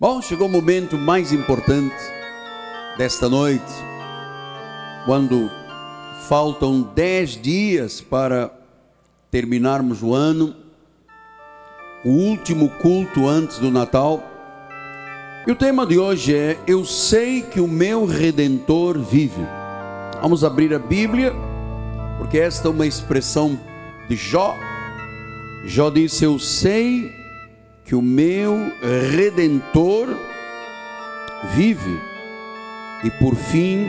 Bom, chegou o momento mais importante desta noite, quando faltam dez dias para terminarmos o ano, o último culto antes do Natal. E o tema de hoje é: Eu sei que o meu redentor vive. Vamos abrir a Bíblia, porque esta é uma expressão de Jó. Jó disse: Eu sei que o meu redentor vive e por fim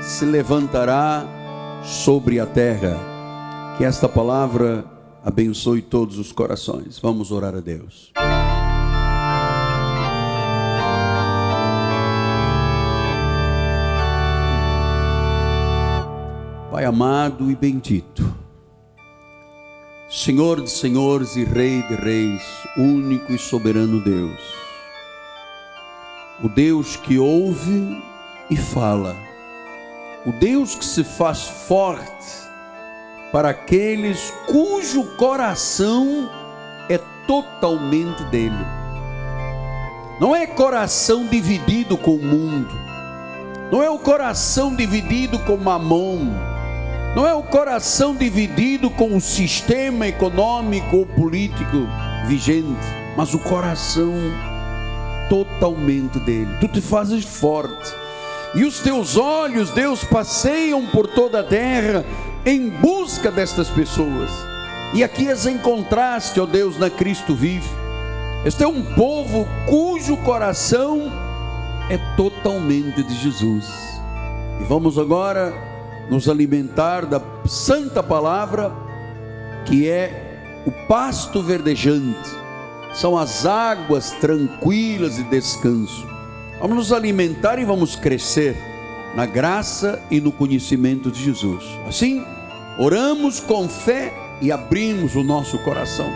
se levantará sobre a terra. Que esta palavra abençoe todos os corações. Vamos orar a Deus. Pai amado e bendito, Senhor de senhores e Rei de reis, único e soberano Deus, o Deus que ouve e fala, o Deus que se faz forte para aqueles cujo coração é totalmente dele. Não é coração dividido com o mundo, não é o coração dividido com mamão não é o coração dividido com o sistema econômico ou político vigente, mas o coração totalmente dele. Tu te fazes forte. E os teus olhos, Deus, passeiam por toda a terra em busca destas pessoas. E aqui as encontraste, ó Deus, na Cristo vive. Este é um povo cujo coração é totalmente de Jesus. E vamos agora nos alimentar da santa palavra, que é o pasto verdejante, são as águas tranquilas e descanso. Vamos nos alimentar e vamos crescer na graça e no conhecimento de Jesus. Assim, oramos com fé e abrimos o nosso coração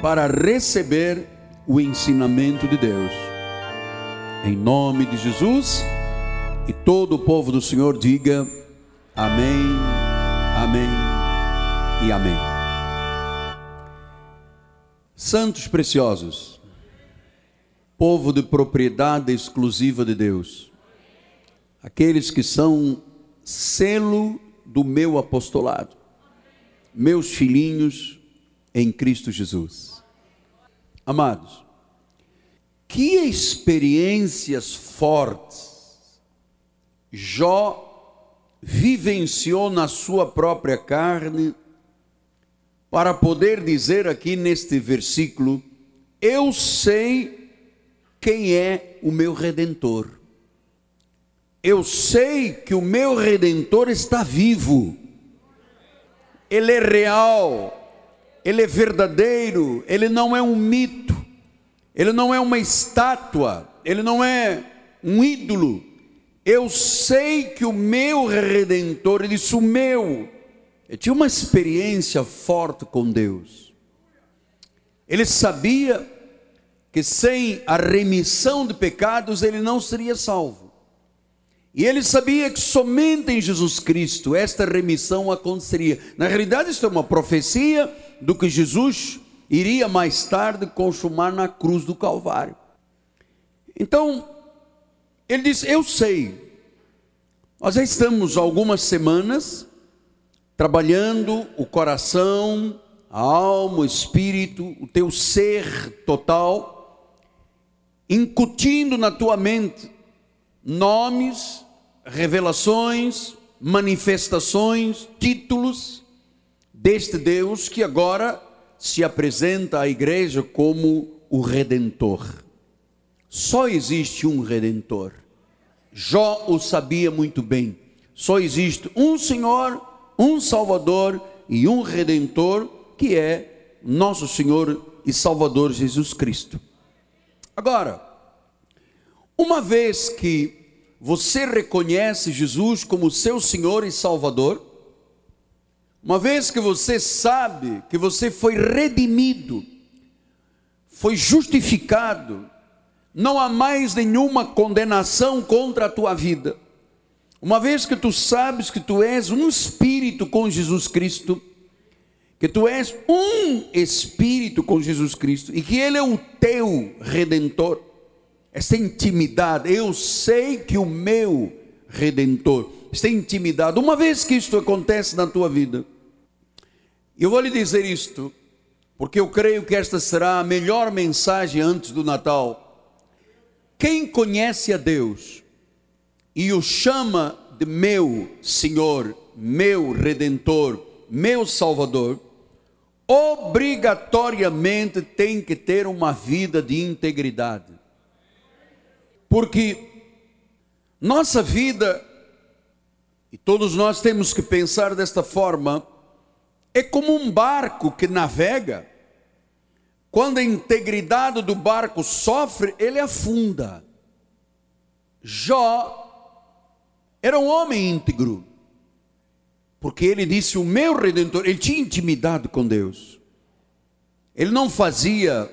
para receber o ensinamento de Deus. Em nome de Jesus, e todo o povo do Senhor diga: Amém, amém e amém. Santos preciosos, povo de propriedade exclusiva de Deus, aqueles que são selo do meu apostolado, meus filhinhos em Cristo Jesus. Amados, que experiências fortes Jó vivenciou na sua própria carne, para poder dizer aqui neste versículo: Eu sei quem é o meu redentor. Eu sei que o meu redentor está vivo. Ele é real, ele é verdadeiro, ele não é um mito, ele não é uma estátua, ele não é um ídolo eu sei que o meu redentor, ele disse o meu, eu tinha uma experiência forte com Deus. Ele sabia que sem a remissão de pecados ele não seria salvo. E ele sabia que somente em Jesus Cristo esta remissão aconteceria. Na realidade, isso é uma profecia do que Jesus iria mais tarde consumar na cruz do Calvário. Então, ele diz: Eu sei. Nós já estamos algumas semanas trabalhando o coração, a alma, o espírito, o teu ser total, incutindo na tua mente nomes, revelações, manifestações, títulos deste Deus que agora se apresenta à igreja como o Redentor. Só existe um Redentor. Jó o sabia muito bem. Só existe um Senhor, um Salvador e um Redentor, que é nosso Senhor e Salvador Jesus Cristo. Agora, uma vez que você reconhece Jesus como seu Senhor e Salvador, uma vez que você sabe que você foi redimido, foi justificado, não há mais nenhuma condenação contra a tua vida. Uma vez que tu sabes que tu és um espírito com Jesus Cristo, que tu és um espírito com Jesus Cristo e que Ele é o teu redentor, essa intimidade. Eu sei que o meu redentor está intimidado. Uma vez que isto acontece na tua vida, eu vou lhe dizer isto, porque eu creio que esta será a melhor mensagem antes do Natal. Quem conhece a Deus e o chama de meu Senhor, meu Redentor, meu Salvador, obrigatoriamente tem que ter uma vida de integridade. Porque nossa vida, e todos nós temos que pensar desta forma, é como um barco que navega. Quando a integridade do barco sofre, ele afunda. Jó era um homem íntegro, porque ele disse: O meu redentor, ele tinha intimidade com Deus. Ele não fazia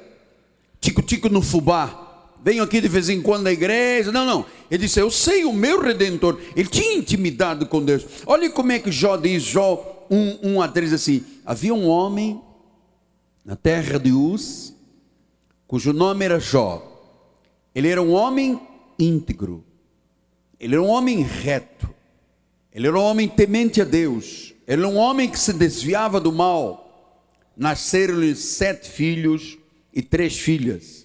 tico-tico no fubá. Venho aqui de vez em quando na igreja. Não, não. Ele disse: Eu sei o meu redentor. Ele tinha intimidade com Deus. Olha como é que Jó diz: Jó 1, 1 a 3 assim: Havia um homem na terra de Uz, cujo nome era Jó. Ele era um homem íntegro, ele era um homem reto, ele era um homem temente a Deus, ele era um homem que se desviava do mal. Nasceram-lhe sete filhos e três filhas.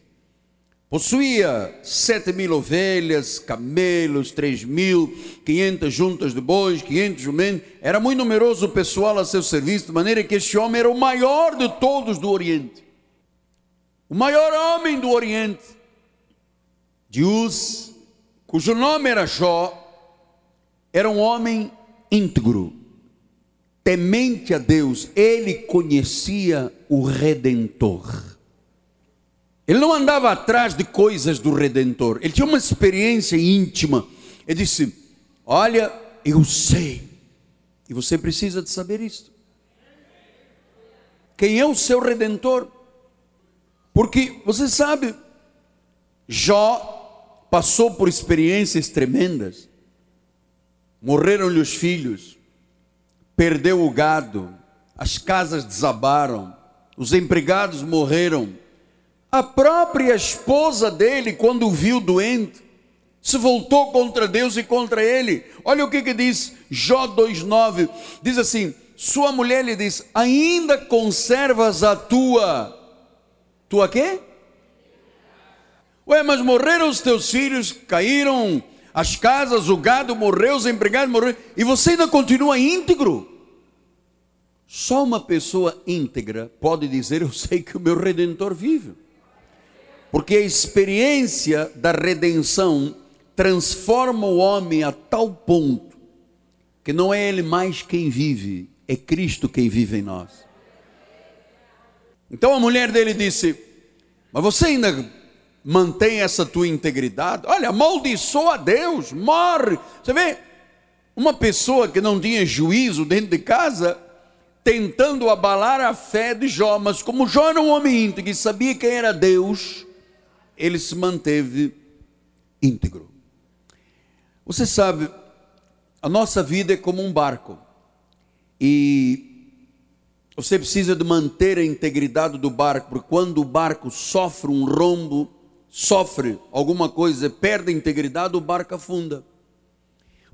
Possuía sete mil ovelhas, camelos, três mil, quinhentas juntas de bois, quinhentos jumentos. Era muito numeroso o pessoal a seu serviço, de maneira que este homem era o maior de todos do Oriente. O maior homem do Oriente. de Uz, cujo nome era Jó, era um homem íntegro, temente a Deus. Ele conhecia o Redentor. Ele não andava atrás de coisas do Redentor, ele tinha uma experiência íntima. Ele disse: Olha, eu sei, e você precisa de saber isso. Quem é o seu Redentor? Porque você sabe, Jó passou por experiências tremendas. Morreram-lhe os filhos, perdeu o gado, as casas desabaram, os empregados morreram a própria esposa dele, quando o viu doente, se voltou contra Deus e contra ele. Olha o que, que diz Jó 2,9: diz assim: Sua mulher lhe diz: Ainda conservas a tua, tua quê? Ué, mas morreram os teus filhos, caíram as casas, o gado morreu, os empregados morreram, e você ainda continua íntegro. Só uma pessoa íntegra pode dizer: Eu sei que o meu redentor vive. Porque a experiência da redenção transforma o homem a tal ponto que não é ele mais quem vive, é Cristo quem vive em nós. Então a mulher dele disse: Mas você ainda mantém essa tua integridade? Olha, amaldiçoa a Deus, morre. Você vê, uma pessoa que não tinha juízo dentro de casa, tentando abalar a fé de Jó, mas como Jó era um homem íntegro e sabia quem era Deus, ele se manteve íntegro. Você sabe, a nossa vida é como um barco. E você precisa de manter a integridade do barco, porque quando o barco sofre um rombo, sofre alguma coisa, perde a integridade, o barco afunda.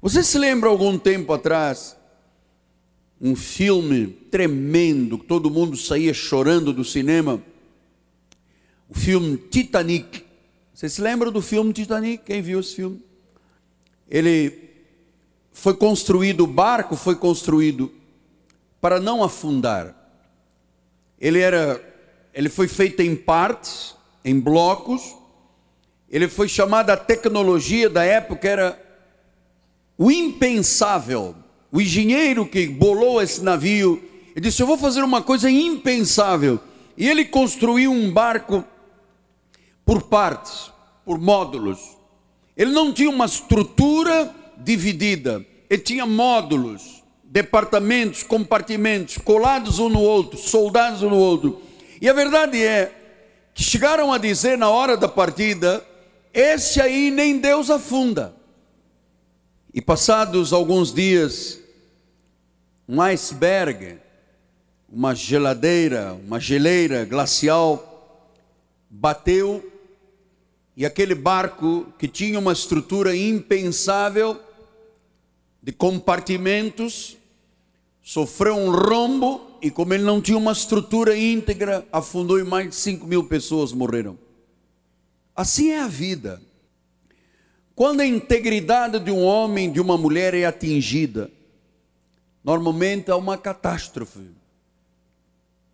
Você se lembra algum tempo atrás um filme tremendo, que todo mundo saía chorando do cinema? O filme Titanic. Vocês se lembram do filme Titanic? Quem viu esse filme? Ele foi construído, o barco foi construído para não afundar. Ele era, ele foi feito em partes, em blocos. Ele foi chamado a tecnologia da época era o impensável. O engenheiro que bolou esse navio, ele disse: "Eu vou fazer uma coisa impensável". E ele construiu um barco por partes, por módulos. Ele não tinha uma estrutura dividida, ele tinha módulos, departamentos, compartimentos, colados um no outro, soldados um no outro. E a verdade é que chegaram a dizer na hora da partida: esse aí nem Deus afunda. E passados alguns dias, um iceberg, uma geladeira, uma geleira glacial, bateu E aquele barco que tinha uma estrutura impensável de compartimentos sofreu um rombo e, como ele não tinha uma estrutura íntegra, afundou e mais de 5 mil pessoas morreram. Assim é a vida. Quando a integridade de um homem, de uma mulher é atingida, normalmente há uma catástrofe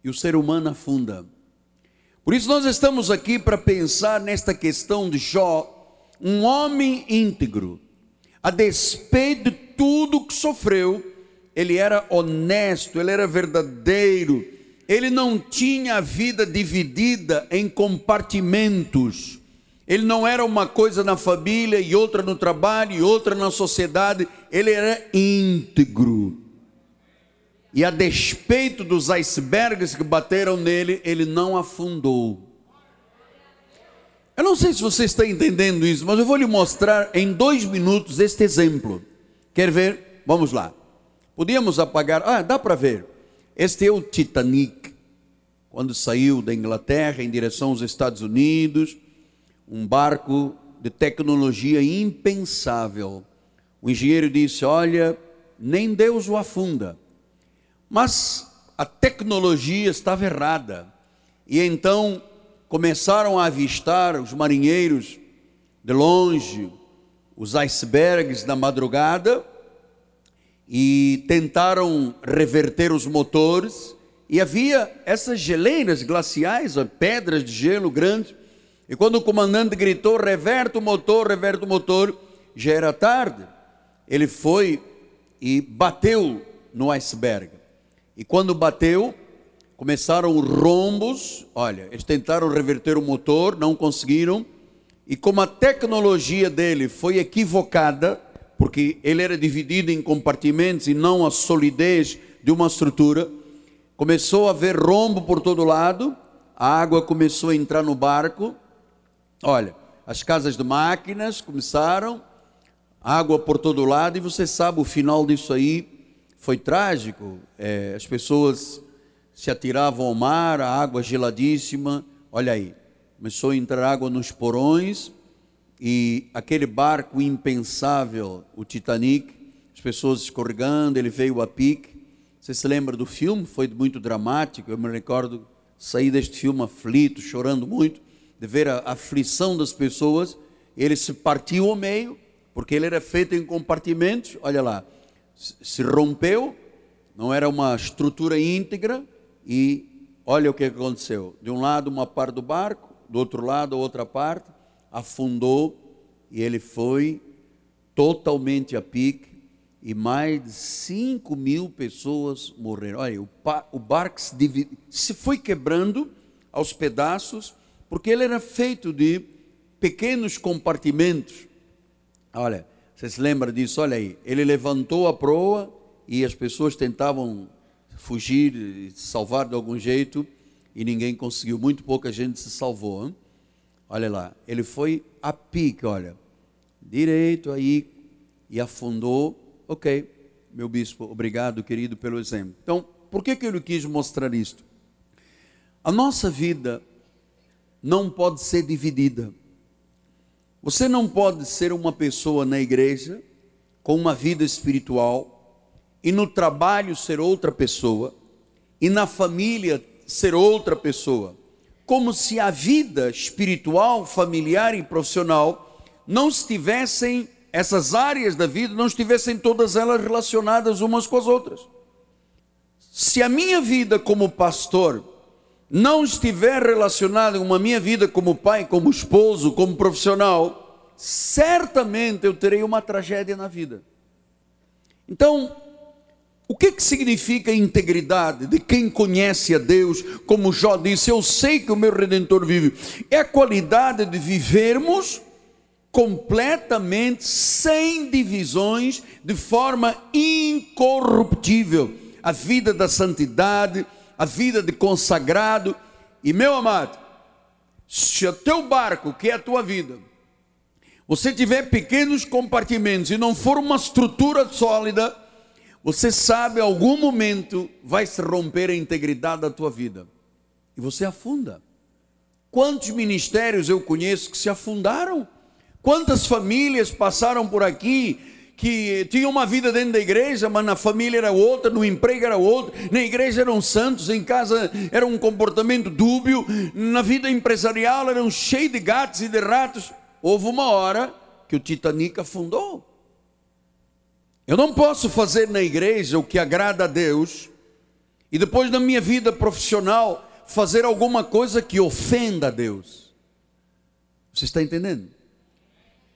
e o ser humano afunda. Por isso, nós estamos aqui para pensar nesta questão de Jó, um homem íntegro, a despeito de tudo que sofreu, ele era honesto, ele era verdadeiro, ele não tinha a vida dividida em compartimentos. Ele não era uma coisa na família e outra no trabalho e outra na sociedade, ele era íntegro. E a despeito dos icebergs que bateram nele, ele não afundou. Eu não sei se você está entendendo isso, mas eu vou lhe mostrar em dois minutos este exemplo. Quer ver? Vamos lá. Podíamos apagar. Ah, dá para ver. Este é o Titanic. Quando saiu da Inglaterra em direção aos Estados Unidos, um barco de tecnologia impensável. O engenheiro disse: Olha, nem Deus o afunda. Mas a tecnologia estava errada. E então começaram a avistar os marinheiros de longe, os icebergs da madrugada, e tentaram reverter os motores. E havia essas geleiras glaciais, pedras de gelo grandes. E quando o comandante gritou: reverte o motor, reverte o motor, já era tarde. Ele foi e bateu no iceberg. E quando bateu, começaram rombos. Olha, eles tentaram reverter o motor, não conseguiram. E como a tecnologia dele foi equivocada, porque ele era dividido em compartimentos e não a solidez de uma estrutura, começou a haver rombo por todo lado, a água começou a entrar no barco. Olha, as casas de máquinas começaram, água por todo lado, e você sabe o final disso aí foi trágico. É, as pessoas se atiravam ao mar, a água geladíssima. Olha aí, começou a entrar água nos porões e aquele barco impensável, o Titanic, as pessoas escorregando, ele veio a pique. Você se lembra do filme? Foi muito dramático. Eu me recordo sair deste filme aflito, chorando muito, de ver a aflição das pessoas. Ele se partiu ao meio, porque ele era feito em compartimentos. Olha lá, se rompeu, não era uma estrutura íntegra e olha o que aconteceu. De um lado uma parte do barco, do outro lado outra parte, afundou e ele foi totalmente a pique e mais de 5 mil pessoas morreram. Olha, o, o barco se, se foi quebrando aos pedaços, porque ele era feito de pequenos compartimentos. Olha, você se lembra disso? Olha aí, ele levantou a proa e as pessoas tentavam fugir, salvar de algum jeito e ninguém conseguiu. Muito pouca gente se salvou. Hein? Olha lá, ele foi a pique, olha, direito aí e afundou. Ok, meu bispo, obrigado, querido, pelo exemplo. Então, por que, que ele quis mostrar isto? A nossa vida não pode ser dividida. Você não pode ser uma pessoa na igreja com uma vida espiritual e no trabalho ser outra pessoa e na família ser outra pessoa, como se a vida espiritual, familiar e profissional não estivessem essas áreas da vida não estivessem todas elas relacionadas umas com as outras. Se a minha vida como pastor não estiver relacionado com a minha vida como pai, como esposo, como profissional, certamente eu terei uma tragédia na vida. Então, o que, que significa integridade de quem conhece a Deus? Como Jó disse, eu sei que o meu redentor vive. É a qualidade de vivermos completamente sem divisões, de forma incorruptível. A vida da santidade, a vida de consagrado. E meu amado, se o teu barco, que é a tua vida, você tiver pequenos compartimentos e não for uma estrutura sólida, você sabe, algum momento vai se romper a integridade da tua vida e você afunda. Quantos ministérios eu conheço que se afundaram? Quantas famílias passaram por aqui que tinham uma vida dentro da igreja, mas na família era outra, no emprego era outro, na igreja eram santos, em casa era um comportamento dúbio, na vida empresarial eram cheios de gatos e de ratos. Houve uma hora que o Titanic afundou. Eu não posso fazer na igreja o que agrada a Deus e depois na minha vida profissional fazer alguma coisa que ofenda a Deus. Você está entendendo?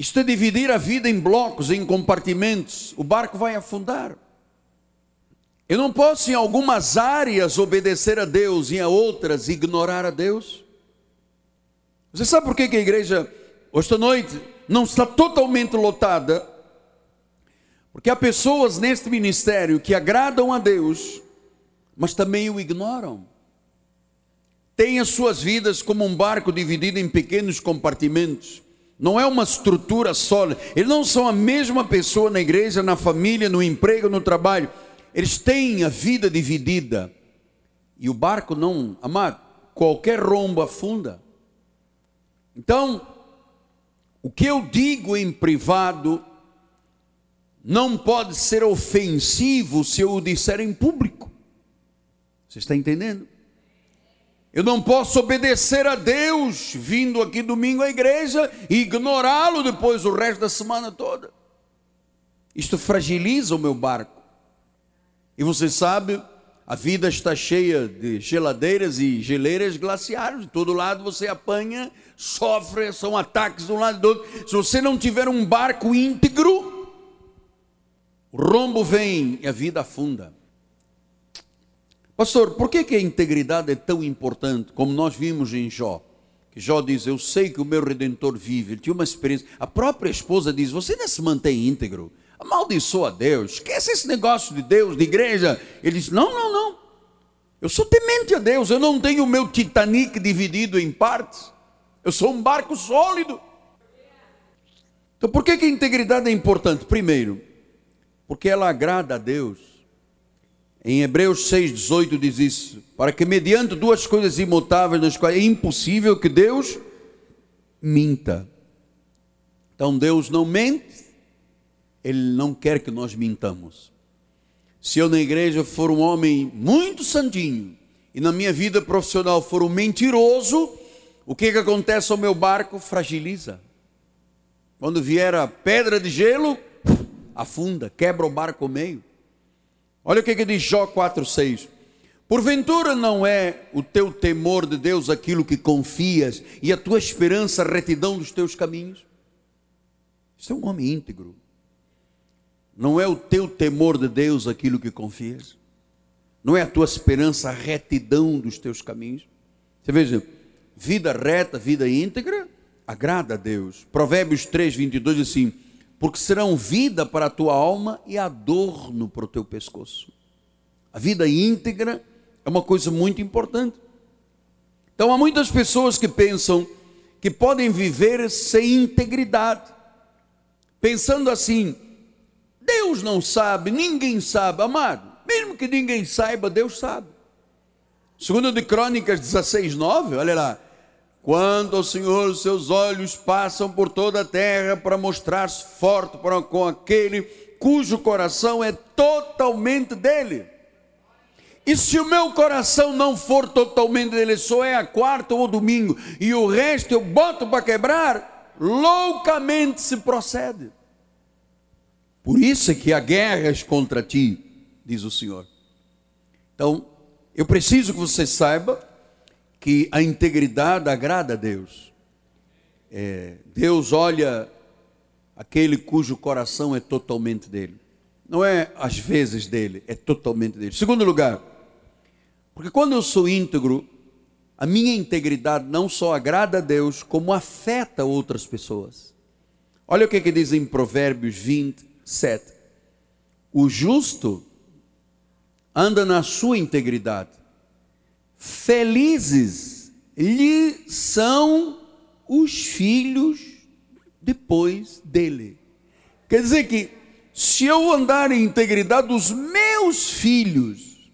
Isto é dividir a vida em blocos, em compartimentos. O barco vai afundar. Eu não posso, em algumas áreas, obedecer a Deus e em outras ignorar a Deus. Você sabe por que a igreja, esta noite, não está totalmente lotada? Porque há pessoas neste ministério que agradam a Deus, mas também o ignoram têm as suas vidas como um barco dividido em pequenos compartimentos. Não é uma estrutura sólida. Eles não são a mesma pessoa na igreja, na família, no emprego, no trabalho. Eles têm a vida dividida. E o barco não, amado, qualquer rombo afunda. Então, o que eu digo em privado não pode ser ofensivo se eu o disser em público. Você está entendendo? Eu não posso obedecer a Deus vindo aqui domingo à igreja e ignorá-lo depois o resto da semana toda. Isto fragiliza o meu barco. E você sabe, a vida está cheia de geladeiras e geleiras glaciares. De todo lado você apanha, sofre, são ataques de um lado e do outro. Se você não tiver um barco íntegro, o rombo vem e a vida afunda. Pastor, por que, que a integridade é tão importante, como nós vimos em Jó? Que Jó diz: Eu sei que o meu redentor vive. Ele tinha uma experiência. A própria esposa diz: Você não se mantém íntegro. Amaldiçoa Deus. Esquece esse negócio de Deus, de igreja. Ele diz: Não, não, não. Eu sou temente a Deus. Eu não tenho o meu Titanic dividido em partes. Eu sou um barco sólido. Então, por que, que a integridade é importante? Primeiro, porque ela agrada a Deus. Em Hebreus 6,18 diz isso: para que mediante duas coisas imutáveis, nas quais é impossível que Deus minta. Então Deus não mente, Ele não quer que nós mintamos. Se eu na igreja for um homem muito santinho e na minha vida profissional for um mentiroso, o que, que acontece ao meu barco? Fragiliza. Quando vier a pedra de gelo, afunda, quebra o barco ao meio. Olha o que, que diz Jó 4,6. Porventura não é o teu temor de Deus aquilo que confias e a tua esperança a retidão dos teus caminhos? Isso é um homem íntegro. Não é o teu temor de Deus aquilo que confias? Não é a tua esperança a retidão dos teus caminhos? Você veja, vida reta, vida íntegra, agrada a Deus. Provérbios 3, 22 diz assim: porque serão vida para a tua alma e adorno para o teu pescoço. A vida íntegra é uma coisa muito importante. Então há muitas pessoas que pensam que podem viver sem integridade, pensando assim: Deus não sabe, ninguém sabe, amado. Mesmo que ninguém saiba, Deus sabe. Segundo de Crônicas 16, 9, olha lá. Quando o Senhor seus olhos passam por toda a terra para mostrar-se forte para com aquele cujo coração é totalmente dele. E se o meu coração não for totalmente dele, só é a quarta ou domingo, e o resto eu boto para quebrar, loucamente se procede. Por isso é que há guerras contra ti, diz o Senhor. Então, eu preciso que você saiba que a integridade agrada a Deus. É, Deus olha aquele cujo coração é totalmente dele. Não é às vezes dele, é totalmente dele. Segundo lugar, porque quando eu sou íntegro, a minha integridade não só agrada a Deus, como afeta outras pessoas. Olha o que, é que diz em Provérbios 27. O justo anda na sua integridade felizes lhe são os filhos depois dele. Quer dizer que, se eu andar em integridade, os meus filhos,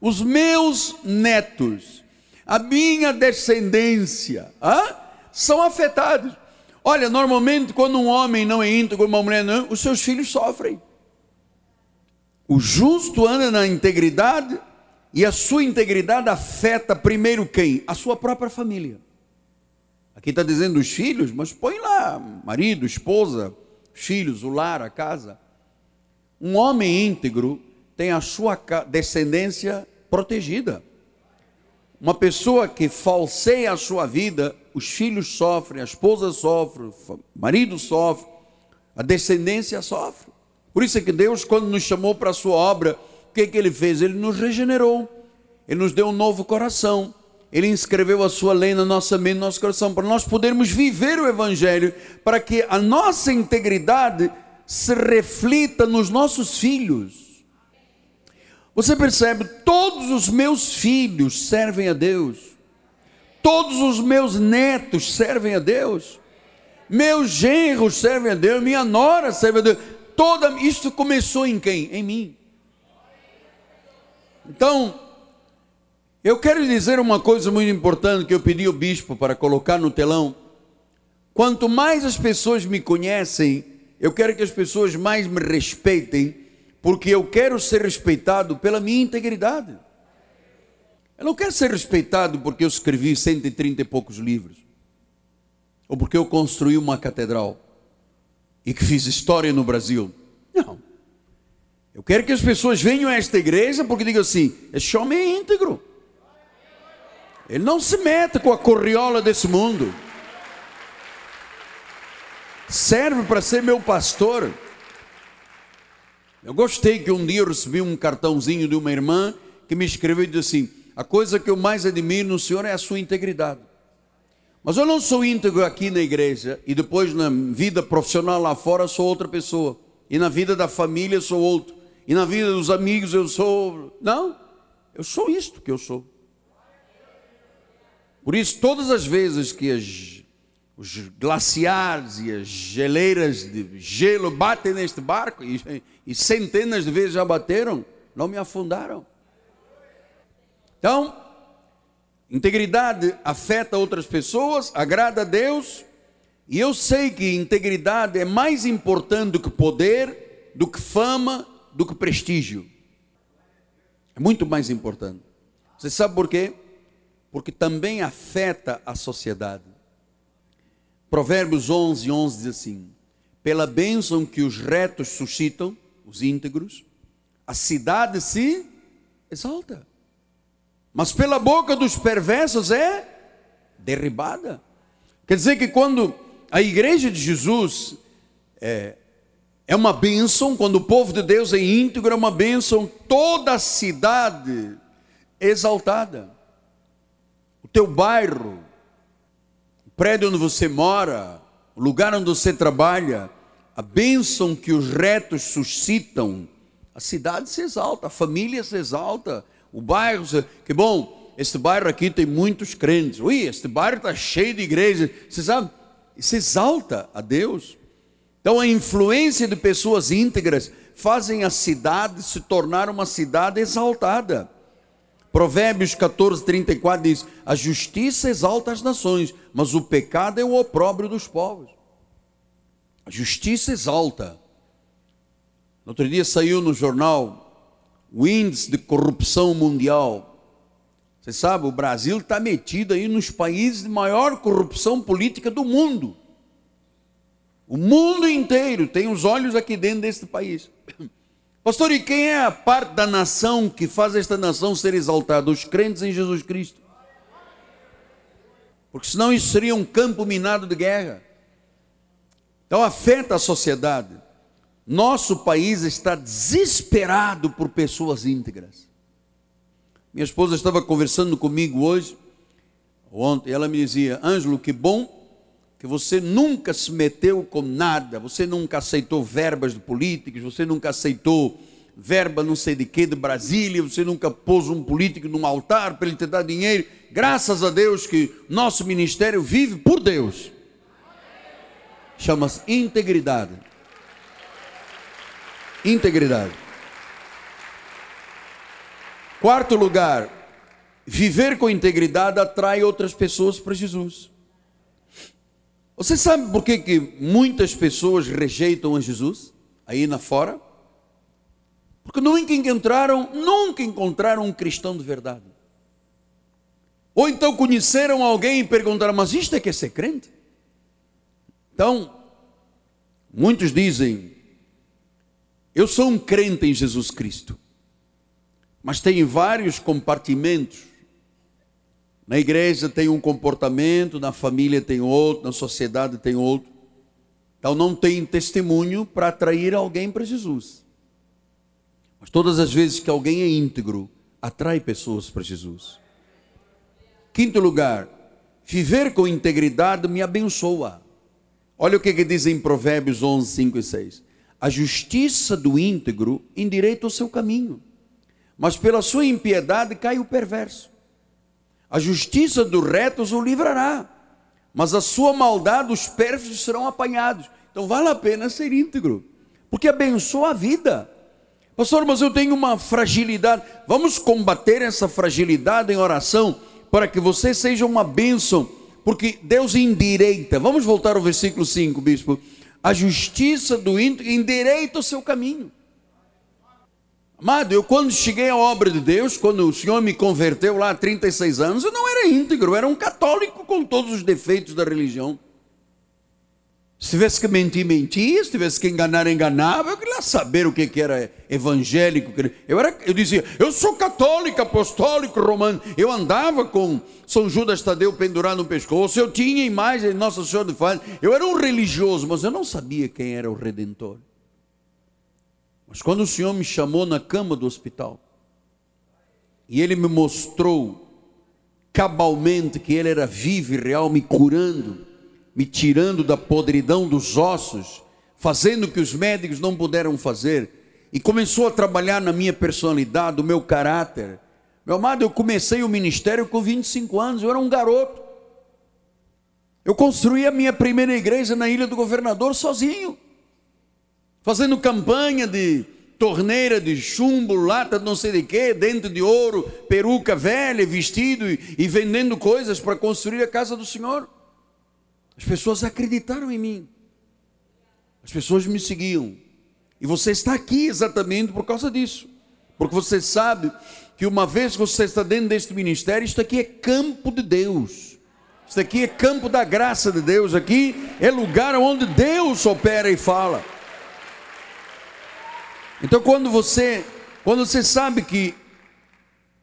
os meus netos, a minha descendência, ah, são afetados. Olha, normalmente quando um homem não é íntegro, uma mulher não, os seus filhos sofrem. O justo anda na integridade e a sua integridade afeta primeiro quem? A sua própria família. Aqui está dizendo os filhos, mas põe lá marido, esposa, filhos, o lar, a casa. Um homem íntegro tem a sua descendência protegida. Uma pessoa que falseia a sua vida, os filhos sofrem, a esposa sofre, o marido sofre, a descendência sofre. Por isso é que Deus, quando nos chamou para a sua obra, o que, é que ele fez? Ele nos regenerou, ele nos deu um novo coração, ele inscreveu a sua lei na nossa mente, no nosso coração, para nós podermos viver o Evangelho, para que a nossa integridade se reflita nos nossos filhos. Você percebe, todos os meus filhos servem a Deus, todos os meus netos servem a Deus, meus genros servem a Deus, minha nora serve a Deus. Toda isso começou em quem? Em mim. Então, eu quero dizer uma coisa muito importante que eu pedi ao bispo para colocar no telão. Quanto mais as pessoas me conhecem, eu quero que as pessoas mais me respeitem porque eu quero ser respeitado pela minha integridade. Eu não quero ser respeitado porque eu escrevi 130 e poucos livros, ou porque eu construí uma catedral e que fiz história no Brasil. Não. Eu quero que as pessoas venham a esta igreja porque digam assim: esse homem é íntegro. Ele não se mete com a corriola desse mundo. Serve para ser meu pastor. Eu gostei que um dia eu recebi um cartãozinho de uma irmã que me escreveu e disse assim: A coisa que eu mais admiro no Senhor é a sua integridade. Mas eu não sou íntegro aqui na igreja e depois na vida profissional lá fora sou outra pessoa. E na vida da família sou outro. E na vida dos amigos eu sou. Não, eu sou isto que eu sou. Por isso, todas as vezes que as os glaciares e as geleiras de gelo batem neste barco, e, e centenas de vezes já bateram, não me afundaram. Então, integridade afeta outras pessoas, agrada a Deus, e eu sei que integridade é mais importante do que poder, do que fama, do que prestígio. É muito mais importante. Você sabe por quê? Porque também afeta a sociedade. Provérbios 11, 11 diz assim: Pela bênção que os retos suscitam, os íntegros, a cidade se exalta. Mas pela boca dos perversos é derribada. Quer dizer que quando a igreja de Jesus é, é uma bênção, quando o povo de Deus é íntegro, é uma bênção, toda a cidade exaltada. O teu bairro, prédio onde você mora, o lugar onde você trabalha, a bênção que os retos suscitam, a cidade se exalta, a família se exalta, o bairro, se... que bom, este bairro aqui tem muitos crentes, ui, este bairro está cheio de igrejas, você sabe, se exalta a Deus. Então a influência de pessoas íntegras fazem a cidade se tornar uma cidade exaltada. Provérbios 14, 34 diz: A justiça exalta as nações, mas o pecado é o opróbrio dos povos. A justiça exalta. No outro dia saiu no jornal o índice de corrupção mundial. Você sabe, o Brasil está metido aí nos países de maior corrupção política do mundo. O mundo inteiro tem os olhos aqui dentro deste país. Pastor, e quem é a parte da nação que faz esta nação ser exaltada? Os crentes em Jesus Cristo. Porque senão isso seria um campo minado de guerra. Então afeta a sociedade. Nosso país está desesperado por pessoas íntegras. Minha esposa estava conversando comigo hoje, ontem, ela me dizia: Ângelo, que bom que você nunca se meteu com nada, você nunca aceitou verbas de políticos, você nunca aceitou verba não sei de que de Brasília, você nunca pôs um político num altar para ele te dar dinheiro. Graças a Deus que nosso ministério vive por Deus. Chama-se integridade. Integridade. Quarto lugar, viver com integridade atrai outras pessoas para Jesus. Você sabe por que, que muitas pessoas rejeitam a Jesus aí na fora? Porque nunca encontraram, nunca encontraram um cristão de verdade. Ou então conheceram alguém e perguntaram: Mas isto é que é ser crente? Então, muitos dizem: Eu sou um crente em Jesus Cristo, mas tem vários compartimentos. Na igreja tem um comportamento, na família tem outro, na sociedade tem outro. Então não tem testemunho para atrair alguém para Jesus. Mas todas as vezes que alguém é íntegro, atrai pessoas para Jesus. Quinto lugar, viver com integridade me abençoa. Olha o que, que diz em Provérbios 11, 5 e 6. A justiça do íntegro endireita o seu caminho, mas pela sua impiedade cai o perverso. A justiça dos retos o livrará, mas a sua maldade os pérfidos serão apanhados. Então vale a pena ser íntegro, porque abençoa a vida. Pastor, mas eu tenho uma fragilidade. Vamos combater essa fragilidade em oração para que você seja uma bênção, porque Deus endireita. Vamos voltar ao versículo 5, bispo. A justiça do íntegro endireita o seu caminho. Amado, eu quando cheguei à obra de Deus, quando o Senhor me converteu lá há 36 anos, eu não era íntegro, eu era um católico com todos os defeitos da religião. Se tivesse que mentir, mentia. Se tivesse que enganar, enganava. Eu queria saber o que, que era evangélico. Eu, era, eu dizia, eu sou católico, apostólico, romano. Eu andava com São Judas Tadeu pendurado no pescoço. Eu tinha imagem de Nossa Senhora de Fátima. Eu era um religioso, mas eu não sabia quem era o Redentor. Mas quando o Senhor me chamou na cama do hospital, e Ele me mostrou cabalmente que Ele era vivo e real, me curando me tirando da podridão dos ossos, fazendo o que os médicos não puderam fazer, e começou a trabalhar na minha personalidade, o meu caráter. Meu amado, eu comecei o ministério com 25 anos, eu era um garoto. Eu construí a minha primeira igreja na Ilha do Governador sozinho, fazendo campanha de torneira de chumbo, lata de não sei de quê, dente de ouro, peruca velha, vestido e, e vendendo coisas para construir a casa do Senhor. As pessoas acreditaram em mim. As pessoas me seguiam. E você está aqui exatamente por causa disso. Porque você sabe que uma vez que você está dentro deste ministério, isto aqui é campo de Deus. Isto aqui é campo da graça de Deus. Aqui é lugar onde Deus opera e fala. Então quando você, quando você sabe que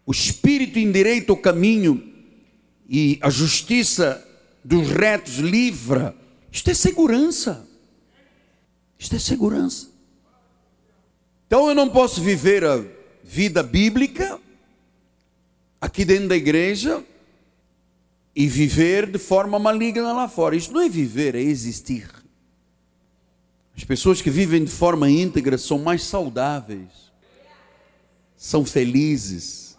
o Espírito endireita o caminho e a justiça dos retos livra. Isto é segurança. Isto é segurança. Então eu não posso viver a vida bíblica aqui dentro da igreja e viver de forma maligna lá fora. Isso não é viver, é existir. As pessoas que vivem de forma íntegra são mais saudáveis, são felizes,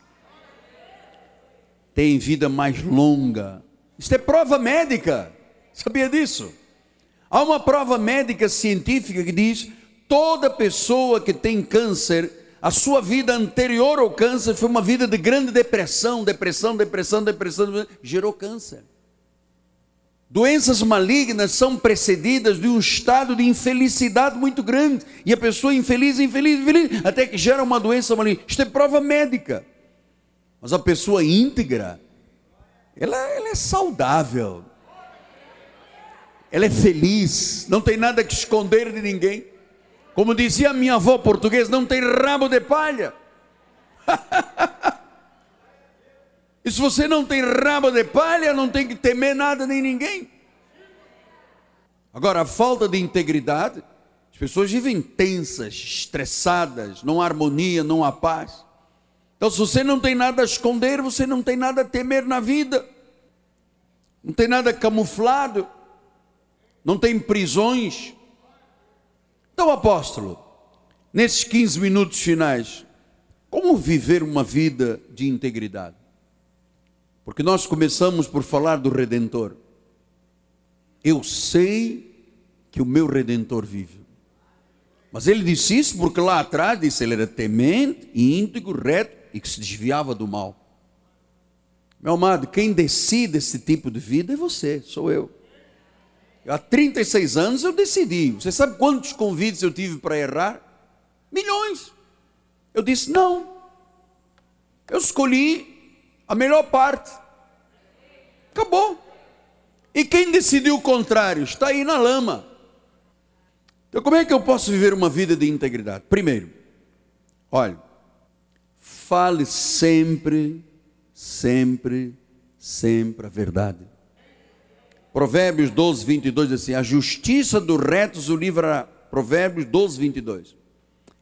têm vida mais longa, isso é prova médica. Sabia disso? Há uma prova médica científica que diz: toda pessoa que tem câncer, a sua vida anterior ao câncer foi uma vida de grande depressão, depressão, depressão, depressão, gerou câncer. Doenças malignas são precedidas de um estado de infelicidade muito grande. E a pessoa infeliz, infeliz, infeliz, até que gera uma doença maligna. Isto é prova médica. Mas a pessoa íntegra, ela, ela é saudável, ela é feliz, não tem nada que esconder de ninguém. Como dizia minha avó portuguesa, não tem rabo de palha. e se você não tem rabo de palha, não tem que temer nada nem ninguém. Agora, a falta de integridade, as pessoas vivem tensas, estressadas, não há harmonia, não há paz. Então, se você não tem nada a esconder, você não tem nada a temer na vida, não tem nada camuflado, não tem prisões. Então, apóstolo, nesses 15 minutos finais, como viver uma vida de integridade? Porque nós começamos por falar do Redentor. Eu sei que o meu Redentor vive. Mas ele disse isso porque lá atrás disse ele era temente, íntegro, reto e que se desviava do mal. Meu amado, quem decide esse tipo de vida é você, sou eu. Há 36 anos eu decidi. Você sabe quantos convites eu tive para errar? Milhões. Eu disse não. Eu escolhi a melhor parte. Acabou. E quem decidiu o contrário está aí na lama. Então, como é que eu posso viver uma vida de integridade? Primeiro, olha, fale sempre, sempre, sempre a verdade. Provérbios 12, 22 diz assim: A justiça do reto o livrará. Provérbios 12, 22.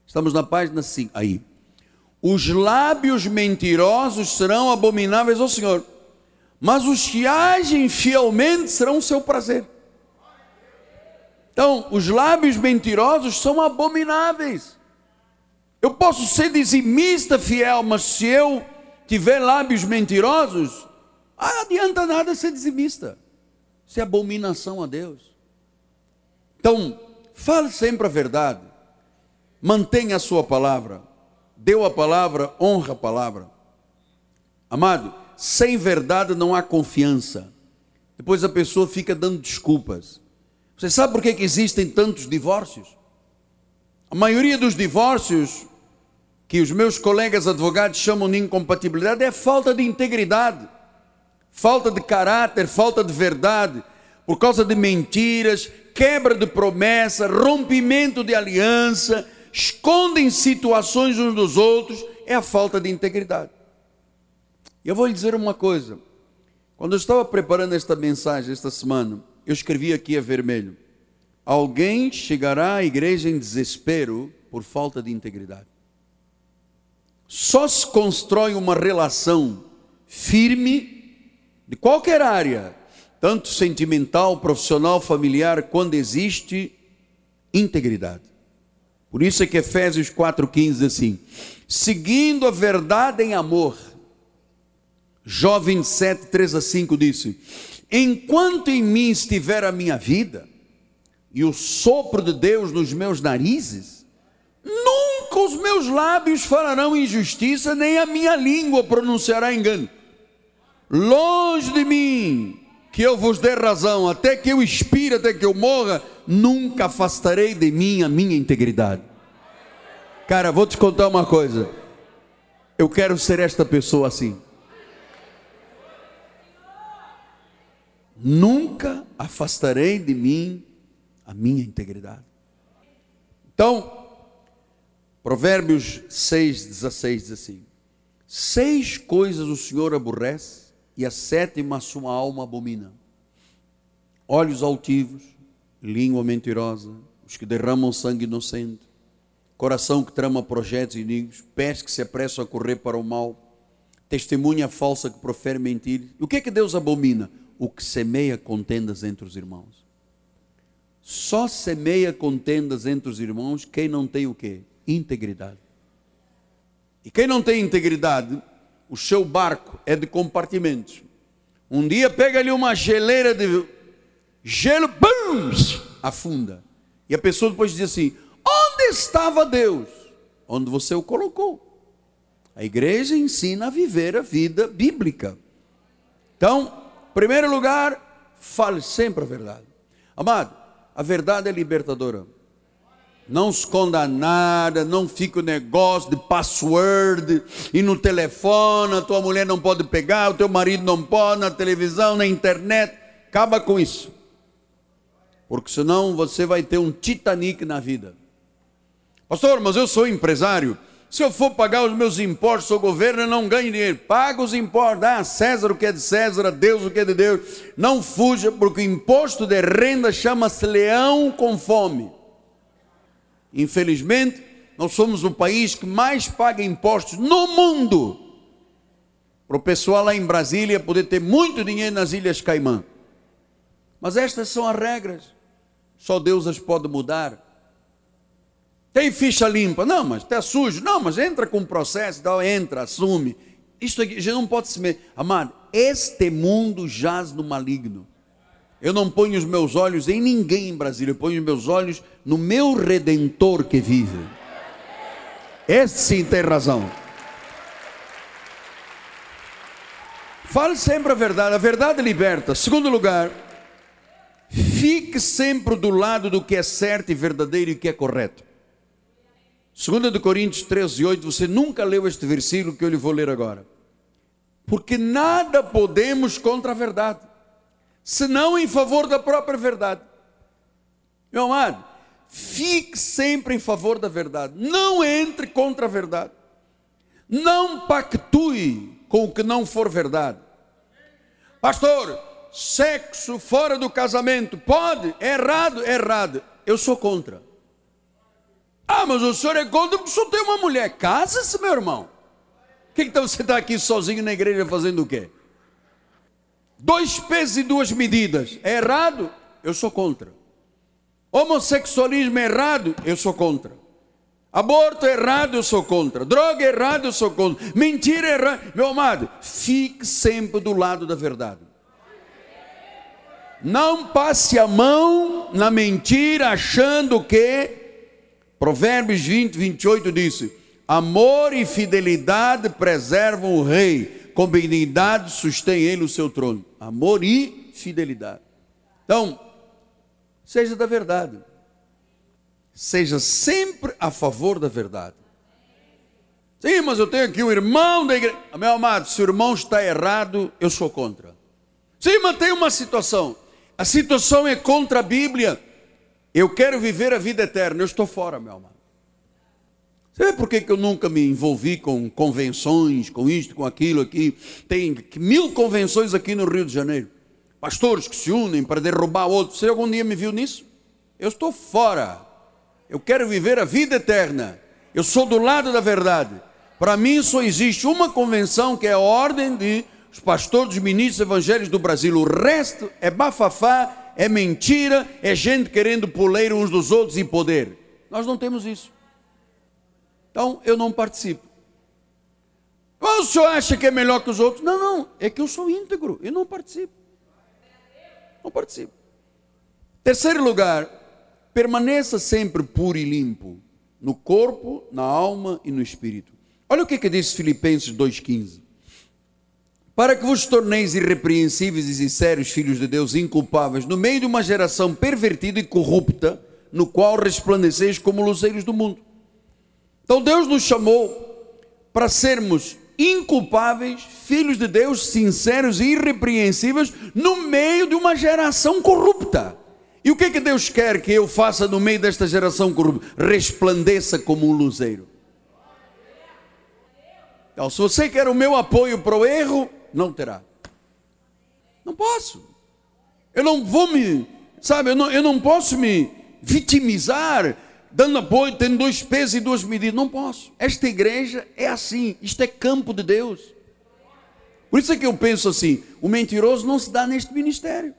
Estamos na página 5. Aí. Os lábios mentirosos serão abomináveis ao Senhor, mas os que agem fielmente serão o seu prazer. Então, os lábios mentirosos são abomináveis. Eu posso ser dizimista fiel, mas se eu tiver lábios mentirosos, não adianta nada ser dizimista. Isso é abominação a Deus. Então, fale sempre a verdade. Mantenha a sua palavra. Deu a palavra, honra a palavra. Amado, sem verdade não há confiança. Depois a pessoa fica dando desculpas. Você sabe por que, que existem tantos divórcios? A maioria dos divórcios que os meus colegas advogados chamam de incompatibilidade é falta de integridade falta de caráter, falta de verdade, por causa de mentiras, quebra de promessa, rompimento de aliança, escondem situações uns dos outros, é a falta de integridade. Eu vou lhe dizer uma coisa. Quando eu estava preparando esta mensagem esta semana, eu escrevi aqui a vermelho: Alguém chegará à igreja em desespero por falta de integridade. Só se constrói uma relação firme de qualquer área, tanto sentimental, profissional, familiar, quando existe integridade. Por isso é que Efésios 4,15 diz assim: seguindo a verdade em amor. Jó 27, 3 a 5 disse: Enquanto em mim estiver a minha vida, e o sopro de Deus nos meus narizes, nunca os meus lábios falarão injustiça, nem a minha língua pronunciará engano longe de mim, que eu vos dê razão, até que eu expire, até que eu morra, nunca afastarei de mim a minha integridade. Cara, vou te contar uma coisa. Eu quero ser esta pessoa assim. Nunca afastarei de mim a minha integridade. Então, Provérbios 6,16 diz assim: Seis coisas o Senhor aborrece e a sétima sua alma abomina. Olhos altivos, língua mentirosa, os que derramam sangue inocente, coração que trama projetos inimigos, pés que se apressam a correr para o mal, testemunha falsa que profere mentiras. O que é que Deus abomina? O que semeia contendas entre os irmãos. Só semeia contendas entre os irmãos quem não tem o quê? Integridade. E quem não tem integridade o seu barco é de compartimentos. Um dia pega ali uma geleira de gelo, bum, afunda. E a pessoa depois diz assim: onde estava Deus? Onde você o colocou. A igreja ensina a viver a vida bíblica. Então, primeiro lugar, fale sempre a verdade. Amado, a verdade é libertadora. Não esconda nada, não fica o negócio de password e no telefone, a tua mulher não pode pegar, o teu marido não pode, na televisão, na internet. Acaba com isso. Porque senão você vai ter um Titanic na vida. Pastor, mas eu sou empresário. Se eu for pagar os meus impostos ao governo, eu não ganho dinheiro. Paga os impostos, dá a César o que é de César, Deus o que é de Deus. Não fuja, porque o imposto de renda chama-se leão com fome. Infelizmente, nós somos o país que mais paga impostos no mundo. Para o pessoal lá em Brasília poder ter muito dinheiro nas Ilhas Caimã. Mas estas são as regras. Só Deus as pode mudar. Tem ficha limpa? Não, mas está sujo. Não, mas entra com o processo, então entra, assume. Isto aqui já não pode se. Amado, este mundo jaz no maligno. Eu não ponho os meus olhos em ninguém em Brasília, eu ponho os meus olhos no meu redentor que vive. Esse sim tem razão. Fale sempre a verdade, a verdade liberta. Segundo lugar, fique sempre do lado do que é certo e verdadeiro e que é correto. 2 de Coríntios 13, 8, você nunca leu este versículo que eu lhe vou ler agora. Porque nada podemos contra a verdade, senão em favor da própria verdade. Meu amado, fique sempre em favor da verdade, não entre contra a verdade, não pactue com o que não for verdade. Pastor, sexo fora do casamento, pode? É errado, é errado. Eu sou contra. Ah, mas o senhor é contra porque só tem uma mulher. Casa-se, meu irmão. Que então você está aqui sozinho na igreja fazendo o quê? Dois pesos e duas medidas. É errado? Eu sou contra. Homossexualismo é errado? Eu sou contra. Aborto é errado, eu sou contra. Droga é errado, eu sou contra. Mentira é errado. Meu amado, fique sempre do lado da verdade. Não passe a mão na mentira achando que Provérbios 20, 28 disse: Amor e fidelidade preservam o rei, com benignidade sustém ele o seu trono. Amor e fidelidade. Então, seja da verdade. Seja sempre a favor da verdade. Sim, mas eu tenho aqui um irmão da igreja. Meu amado, se o irmão está errado, eu sou contra. Sim, mas tem uma situação. A situação é contra a Bíblia. Eu quero viver a vida eterna. Eu estou fora, meu amado. Sabe por que, eu nunca me envolvi com convenções, com isto, com aquilo aqui? Tem mil convenções aqui no Rio de Janeiro. Pastores que se unem para derrubar outros. Você algum dia me viu nisso? Eu estou fora. Eu quero viver a vida eterna. Eu sou do lado da verdade. Para mim só existe uma convenção que é a ordem de os pastores ministros evangélicos do Brasil. O resto é bafafá é mentira, é gente querendo puleir uns dos outros e poder. Nós não temos isso. Então eu não participo. Ou o senhor acha que é melhor que os outros? Não, não, é que eu sou íntegro e não participo. Não participo. Terceiro lugar, permaneça sempre puro e limpo, no corpo, na alma e no espírito. Olha o que, que diz Filipenses 2,15 para que vos torneis irrepreensíveis e sinceros, filhos de Deus, inculpáveis, no meio de uma geração pervertida e corrupta, no qual resplandeceis como luzeiros do mundo. Então Deus nos chamou para sermos inculpáveis, filhos de Deus, sinceros e irrepreensíveis, no meio de uma geração corrupta. E o que, é que Deus quer que eu faça no meio desta geração corrupta? Resplandeça como um luzeiro. Então, se você quer o meu apoio para o erro, não terá. Não posso. Eu não vou me, sabe, eu não, eu não posso me vitimizar, dando apoio, tendo dois pesos e duas medidas. Não posso. Esta igreja é assim, isto é campo de Deus. Por isso é que eu penso assim: o mentiroso não se dá neste ministério.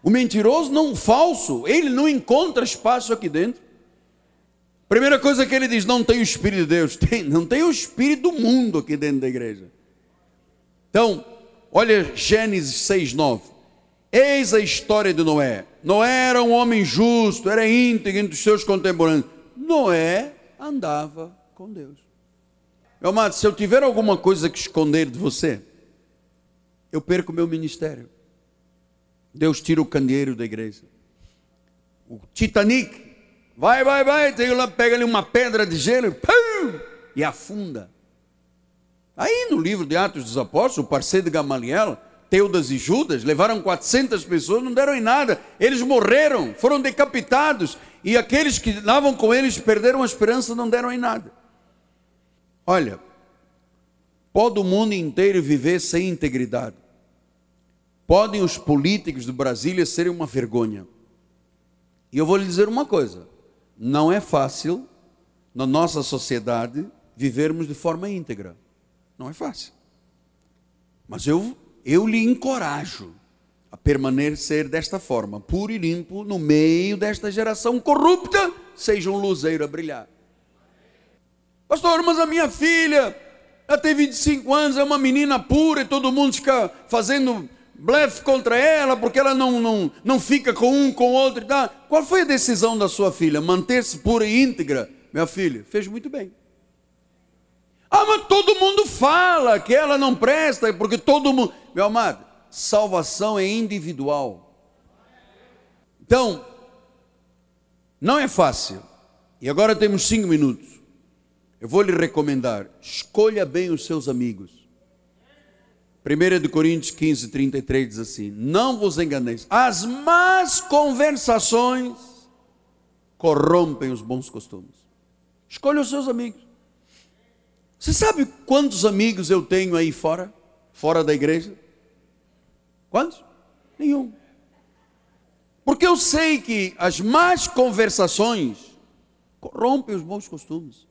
O mentiroso, não o falso, ele não encontra espaço aqui dentro. Primeira coisa que ele diz: não tem o Espírito de Deus, tem, não tem o Espírito do mundo aqui dentro da igreja. Então, olha Gênesis 6, 9. Eis a história de Noé. Noé era um homem justo, era íntegro entre os seus contemporâneos. Noé andava com Deus. Meu amado, se eu tiver alguma coisa que esconder de você, eu perco o meu ministério. Deus tira o candeeiro da igreja. O Titanic, vai, vai, vai, pega ali uma pedra de gelo pum, e afunda. Aí no livro de Atos dos Apóstolos, o parceiro de Gamaliel, Teudas e Judas, levaram 400 pessoas, não deram em nada, eles morreram, foram decapitados, e aqueles que estavam com eles perderam a esperança, não deram em nada. Olha, pode o mundo inteiro viver sem integridade, podem os políticos de Brasília serem uma vergonha, e eu vou lhe dizer uma coisa: não é fácil, na nossa sociedade, vivermos de forma íntegra. Não é fácil. Mas eu, eu lhe encorajo a permanecer desta forma, puro e limpo, no meio desta geração corrupta, seja um luzeiro a brilhar. Pastor, mas a minha filha, ela tem 25 anos, é uma menina pura e todo mundo fica fazendo blefe contra ela porque ela não, não, não fica com um, com outro. Qual foi a decisão da sua filha? Manter-se pura e íntegra? Minha filha, fez muito bem. Ah, mas todo mundo fala que ela não presta, porque todo mundo. Meu amado, salvação é individual. Então, não é fácil. E agora temos cinco minutos. Eu vou lhe recomendar: escolha bem os seus amigos. 1 de Coríntios 15, 33 diz assim: Não vos enganeis, as más conversações corrompem os bons costumes. Escolha os seus amigos. Você sabe quantos amigos eu tenho aí fora? Fora da igreja? Quantos? Nenhum. Porque eu sei que as más conversações corrompem os bons costumes.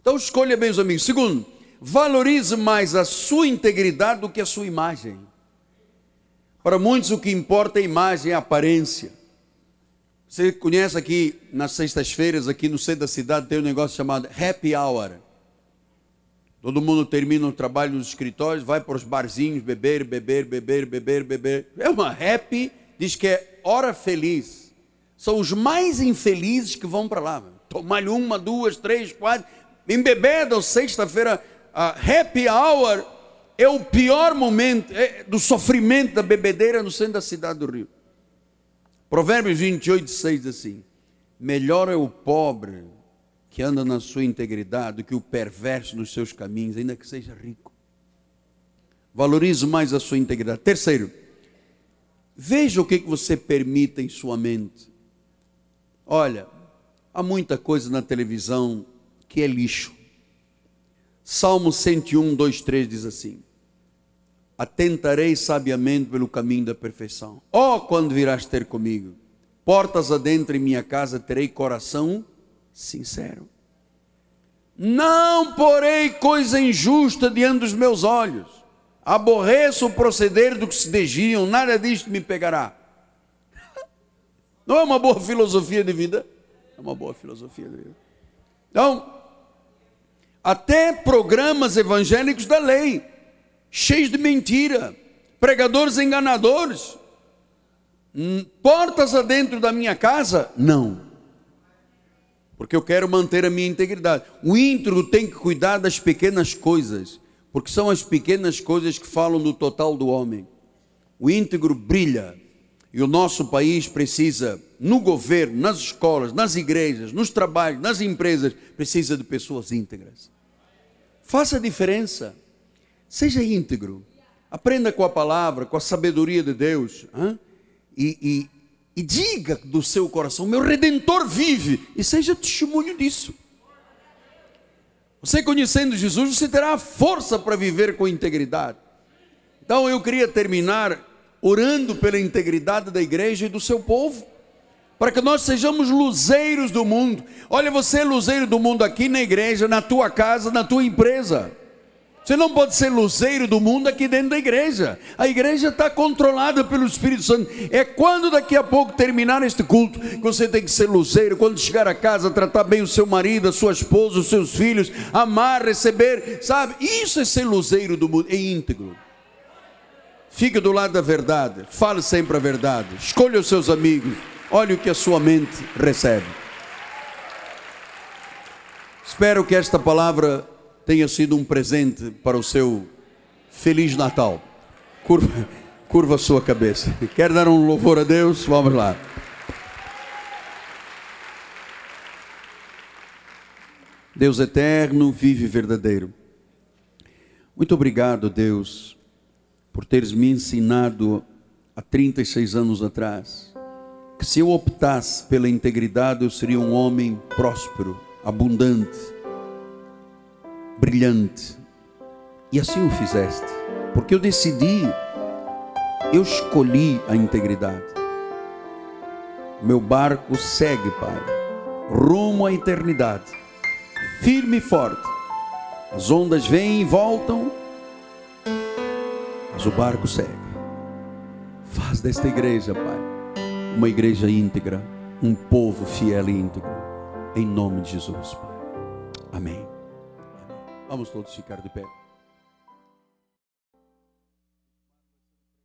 Então escolha bem os amigos. Segundo, valorize mais a sua integridade do que a sua imagem. Para muitos o que importa é a imagem, é a aparência. Você conhece aqui nas sextas-feiras, aqui no centro da cidade, tem um negócio chamado Happy Hour. Todo mundo termina o trabalho nos escritórios, vai para os barzinhos beber, beber, beber, beber, beber. É uma happy, diz que é hora feliz. São os mais infelizes que vão para lá. Tomar uma, duas, três, quatro. Embebedam sexta-feira, a happy hour é o pior momento é do sofrimento da bebedeira no centro da cidade do Rio. Provérbios 28, 6 diz assim: Melhor é o pobre que anda na sua integridade do que o perverso nos seus caminhos, ainda que seja rico. Valorize mais a sua integridade. Terceiro, veja o que você permite em sua mente. Olha, há muita coisa na televisão que é lixo. Salmo 101, 2, 3 diz assim: Atentarei sabiamente pelo caminho da perfeição. Oh, quando virás ter comigo, portas adentro em minha casa terei coração sincero. Não porei coisa injusta diante dos meus olhos. Aborreço o proceder do que se desviam, nada disto me pegará. Não é uma boa filosofia de vida? É uma boa filosofia de vida. Então, até programas evangélicos da lei, cheios de mentira, pregadores enganadores, hum, portas adentro da minha casa? Não porque eu quero manter a minha integridade. O íntegro tem que cuidar das pequenas coisas, porque são as pequenas coisas que falam do total do homem. O íntegro brilha, e o nosso país precisa, no governo, nas escolas, nas igrejas, nos trabalhos, nas empresas, precisa de pessoas íntegras. Faça a diferença, seja íntegro, aprenda com a palavra, com a sabedoria de Deus, hein? e, e diga do seu coração: meu redentor vive, e seja testemunho disso. Você conhecendo Jesus, você terá força para viver com integridade. Então eu queria terminar orando pela integridade da igreja e do seu povo, para que nós sejamos luzeiros do mundo. Olha, você é luzeiro do mundo aqui na igreja, na tua casa, na tua empresa. Você não pode ser luzeiro do mundo aqui dentro da igreja. A igreja está controlada pelo Espírito Santo. É quando daqui a pouco terminar este culto que você tem que ser luzeiro. Quando chegar a casa, tratar bem o seu marido, a sua esposa, os seus filhos, amar, receber, sabe? Isso é ser luzeiro do mundo, é íntegro. Fique do lado da verdade, fale sempre a verdade, escolha os seus amigos, olhe o que a sua mente recebe. Espero que esta palavra tenha sido um presente para o seu Feliz Natal. Curva, curva a sua cabeça. Quer dar um louvor a Deus? Vamos lá. Deus eterno, vive verdadeiro. Muito obrigado, Deus, por teres me ensinado há 36 anos atrás que se eu optasse pela integridade, eu seria um homem próspero, abundante brilhante. E assim o fizeste, porque eu decidi, eu escolhi a integridade. Meu barco segue, Pai, rumo à eternidade, firme e forte. As ondas vêm e voltam, mas o barco segue. Faz desta igreja, Pai, uma igreja íntegra, um povo fiel e íntegro, em nome de Jesus, Pai. Amém. Vamos todos ficar de pé.